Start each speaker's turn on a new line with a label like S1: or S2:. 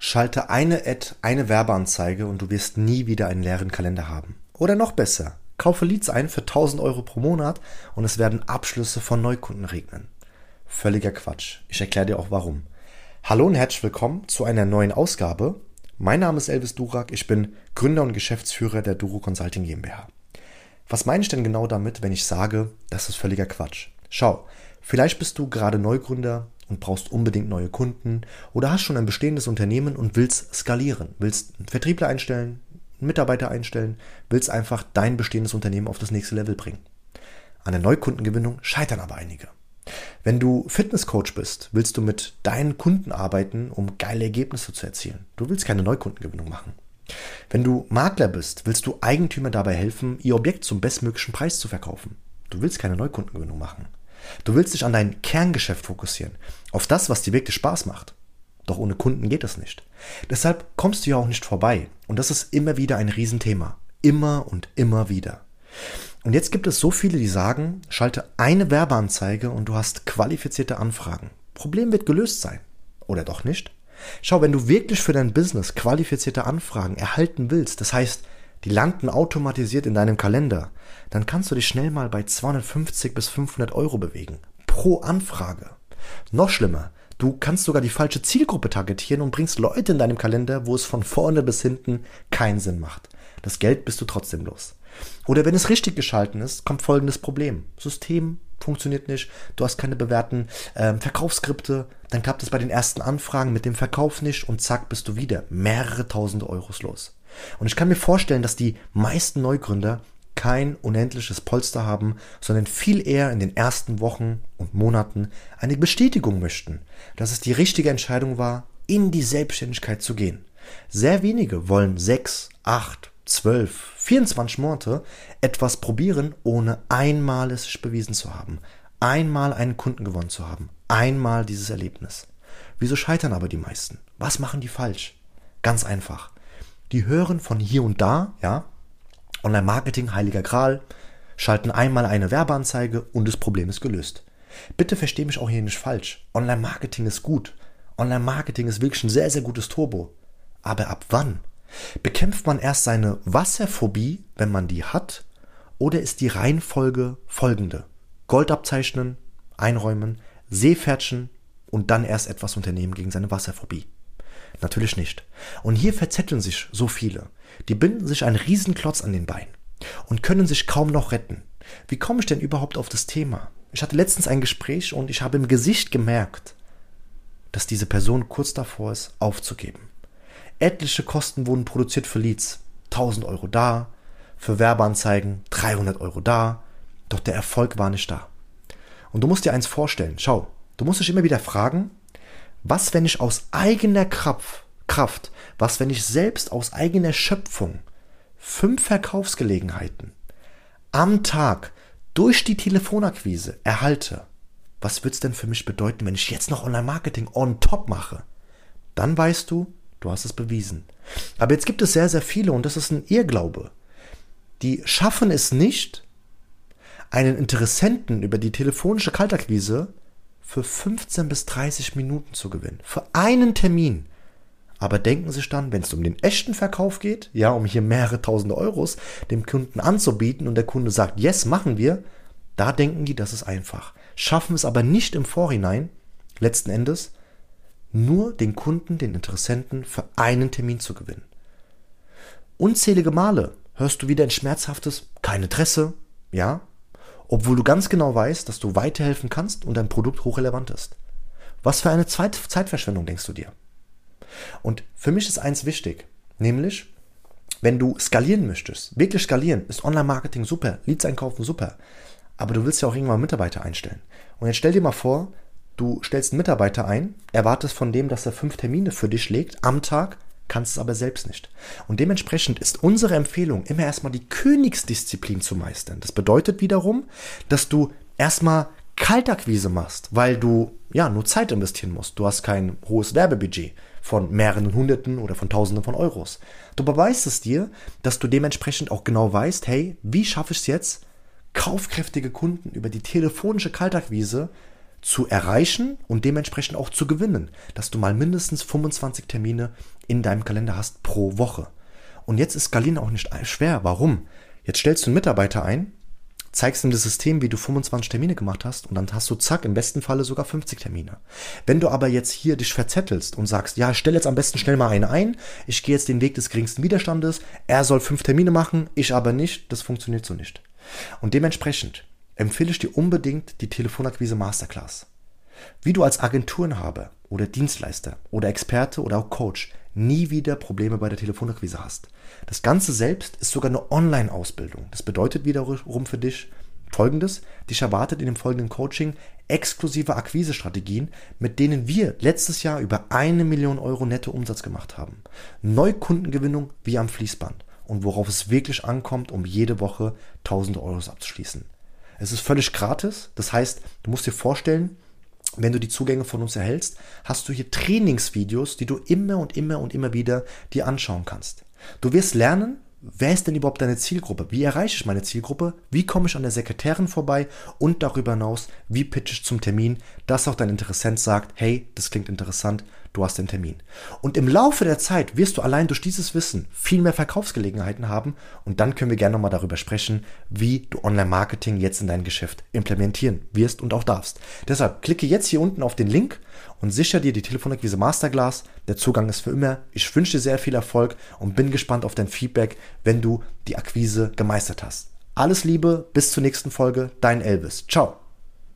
S1: Schalte eine Ad, eine Werbeanzeige und du wirst nie wieder einen leeren Kalender haben. Oder noch besser, kaufe Leads ein für 1000 Euro pro Monat und es werden Abschlüsse von Neukunden regnen. Völliger Quatsch. Ich erkläre dir auch warum. Hallo und herzlich willkommen zu einer neuen Ausgabe. Mein Name ist Elvis Durak, ich bin Gründer und Geschäftsführer der Duro Consulting GmbH. Was meine ich denn genau damit, wenn ich sage, das ist völliger Quatsch? Schau, vielleicht bist du gerade Neugründer und brauchst unbedingt neue Kunden oder hast schon ein bestehendes Unternehmen und willst skalieren, willst einen Vertriebler einstellen, einen Mitarbeiter einstellen, willst einfach dein bestehendes Unternehmen auf das nächste Level bringen. An der Neukundengewinnung scheitern aber einige. Wenn du Fitnesscoach bist, willst du mit deinen Kunden arbeiten, um geile Ergebnisse zu erzielen. Du willst keine Neukundengewinnung machen. Wenn du Makler bist, willst du Eigentümer dabei helfen, ihr Objekt zum bestmöglichen Preis zu verkaufen. Du willst keine Neukundengewinnung machen. Du willst dich an dein Kerngeschäft fokussieren, auf das, was dir wirklich Spaß macht. Doch ohne Kunden geht das nicht. Deshalb kommst du ja auch nicht vorbei. Und das ist immer wieder ein Riesenthema. Immer und immer wieder. Und jetzt gibt es so viele, die sagen, schalte eine Werbeanzeige und du hast qualifizierte Anfragen. Problem wird gelöst sein. Oder doch nicht? Schau, wenn du wirklich für dein Business qualifizierte Anfragen erhalten willst, das heißt, die landen automatisiert in deinem Kalender, dann kannst du dich schnell mal bei 250 bis 500 Euro bewegen. Pro Anfrage. Noch schlimmer, du kannst sogar die falsche Zielgruppe targetieren und bringst Leute in deinem Kalender, wo es von vorne bis hinten keinen Sinn macht. Das Geld bist du trotzdem los. Oder wenn es richtig geschalten ist, kommt folgendes Problem. System funktioniert nicht, du hast keine bewährten äh, Verkaufsskripte, dann klappt es bei den ersten Anfragen mit dem Verkauf nicht und zack bist du wieder mehrere tausend Euros los. Und ich kann mir vorstellen, dass die meisten Neugründer kein unendliches Polster haben, sondern viel eher in den ersten Wochen und Monaten eine Bestätigung möchten, dass es die richtige Entscheidung war, in die Selbstständigkeit zu gehen. Sehr wenige wollen sechs, acht, zwölf, 24 Monate etwas probieren, ohne einmal es sich bewiesen zu haben, einmal einen Kunden gewonnen zu haben, einmal dieses Erlebnis. Wieso scheitern aber die meisten? Was machen die falsch? Ganz einfach die hören von hier und da, ja, Online-Marketing, heiliger Gral, schalten einmal eine Werbeanzeige und das Problem ist gelöst. Bitte verstehe mich auch hier nicht falsch. Online-Marketing ist gut. Online-Marketing ist wirklich ein sehr, sehr gutes Turbo. Aber ab wann? Bekämpft man erst seine Wasserphobie, wenn man die hat? Oder ist die Reihenfolge folgende? Gold abzeichnen, einräumen, Seepferdchen und dann erst etwas unternehmen gegen seine Wasserphobie. Natürlich nicht. Und hier verzetteln sich so viele. Die binden sich einen Riesenklotz an den Bein und können sich kaum noch retten. Wie komme ich denn überhaupt auf das Thema? Ich hatte letztens ein Gespräch und ich habe im Gesicht gemerkt, dass diese Person kurz davor ist, aufzugeben. Etliche Kosten wurden produziert für Leads. 1000 Euro da, für Werbeanzeigen 300 Euro da, doch der Erfolg war nicht da. Und du musst dir eins vorstellen, schau, du musst dich immer wieder fragen, was, wenn ich aus eigener Kraft, Kraft, was, wenn ich selbst aus eigener Schöpfung fünf Verkaufsgelegenheiten am Tag durch die Telefonakquise erhalte? Was wird's denn für mich bedeuten, wenn ich jetzt noch Online-Marketing on top mache? Dann weißt du, du hast es bewiesen. Aber jetzt gibt es sehr, sehr viele, und das ist ein Irrglaube, die schaffen es nicht, einen Interessenten über die telefonische Kaltakquise für 15 bis 30 Minuten zu gewinnen. Für einen Termin. Aber denken sich dann, wenn es um den echten Verkauf geht, ja, um hier mehrere tausende Euros dem Kunden anzubieten und der Kunde sagt, yes, machen wir, da denken die, das ist einfach. Schaffen es aber nicht im Vorhinein, letzten Endes, nur den Kunden, den Interessenten für einen Termin zu gewinnen. Unzählige Male hörst du wieder ein schmerzhaftes, kein Interesse, ja, obwohl du ganz genau weißt, dass du weiterhelfen kannst und dein Produkt hochrelevant ist. Was für eine Zeit Zeitverschwendung denkst du dir? Und für mich ist eins wichtig, nämlich, wenn du skalieren möchtest, wirklich skalieren, ist Online-Marketing super, Leads einkaufen super, aber du willst ja auch irgendwann Mitarbeiter einstellen. Und jetzt stell dir mal vor, du stellst einen Mitarbeiter ein, erwartest von dem, dass er fünf Termine für dich legt am Tag, kannst es aber selbst nicht. Und dementsprechend ist unsere Empfehlung, immer erstmal die Königsdisziplin zu meistern. Das bedeutet wiederum, dass du erstmal Kaltakquise machst, weil du ja nur Zeit investieren musst. Du hast kein hohes Werbebudget von mehreren Hunderten oder von Tausenden von Euros. Du beweist es dir, dass du dementsprechend auch genau weißt, hey, wie schaffe ich es jetzt, kaufkräftige Kunden über die telefonische Kaltakquise zu erreichen und dementsprechend auch zu gewinnen, dass du mal mindestens 25 Termine in deinem Kalender hast pro Woche. Und jetzt ist Skalieren auch nicht schwer. Warum? Jetzt stellst du einen Mitarbeiter ein, zeigst ihm das System, wie du 25 Termine gemacht hast und dann hast du zack, im besten Falle sogar 50 Termine. Wenn du aber jetzt hier dich verzettelst und sagst, ja, stell jetzt am besten schnell mal einen ein, ich gehe jetzt den Weg des geringsten Widerstandes, er soll fünf Termine machen, ich aber nicht, das funktioniert so nicht. Und dementsprechend empfehle ich dir unbedingt die Telefonakquise Masterclass. Wie du als Agenturenhaber oder Dienstleister oder Experte oder auch Coach nie wieder Probleme bei der Telefonakquise hast. Das Ganze selbst ist sogar eine Online-Ausbildung. Das bedeutet wiederum für dich Folgendes. Dich erwartet in dem folgenden Coaching exklusive Akquisestrategien, mit denen wir letztes Jahr über eine Million Euro netto Umsatz gemacht haben. Neukundengewinnung wie am Fließband und worauf es wirklich ankommt, um jede Woche tausende Euros abzuschließen. Es ist völlig gratis. Das heißt, du musst dir vorstellen, wenn du die Zugänge von uns erhältst, hast du hier Trainingsvideos, die du immer und immer und immer wieder dir anschauen kannst. Du wirst lernen, wer ist denn überhaupt deine Zielgruppe? Wie erreiche ich meine Zielgruppe? Wie komme ich an der Sekretärin vorbei? Und darüber hinaus, wie pitch ich zum Termin, dass auch dein Interessent sagt, hey, das klingt interessant, du hast den Termin. Und im Laufe der Zeit wirst du allein durch dieses Wissen viel mehr Verkaufsgelegenheiten haben und dann können wir gerne nochmal darüber sprechen, wie du Online-Marketing jetzt in dein Geschäft implementieren wirst und auch darfst. Deshalb klicke jetzt hier unten auf den Link und sicher dir die Telefonakquise Masterclass. Der Zugang ist für immer. Ich wünsche dir sehr viel Erfolg und bin gespannt auf dein Feedback, wenn du die Akquise gemeistert hast. Alles Liebe, bis zur nächsten Folge, dein Elvis. Ciao.